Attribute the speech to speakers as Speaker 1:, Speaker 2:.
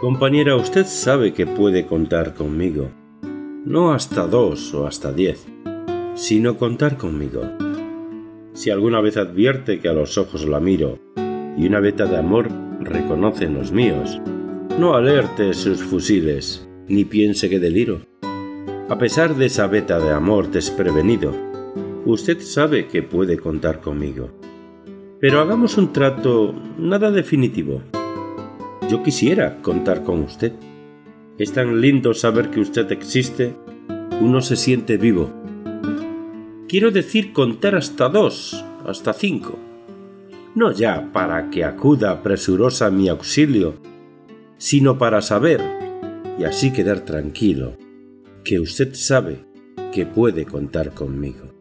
Speaker 1: Compañera, usted sabe que puede contar conmigo. No hasta dos o hasta diez, sino contar conmigo. Si alguna vez advierte que a los ojos la miro y una veta de amor reconoce los míos, no alerte sus fusiles, ni piense que deliro. A pesar de esa veta de amor desprevenido, usted sabe que puede contar conmigo. Pero hagamos un trato nada definitivo. Yo quisiera contar con usted. Es tan lindo saber que usted existe, uno se siente vivo. Quiero decir contar hasta dos, hasta cinco. No ya para que acuda presurosa mi auxilio, sino para saber, y así quedar tranquilo, que usted sabe que puede contar conmigo.